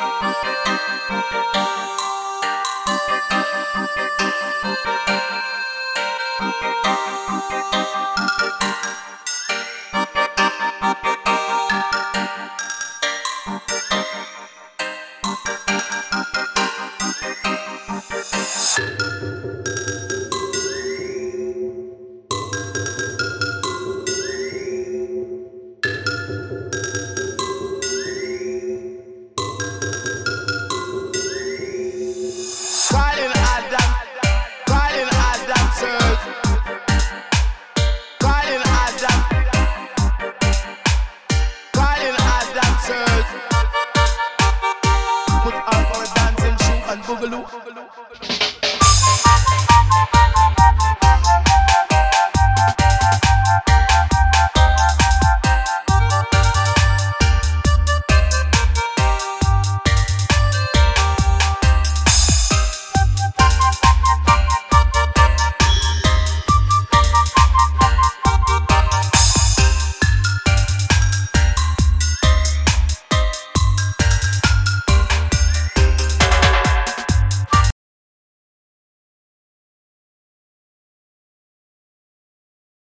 Música boogaloo.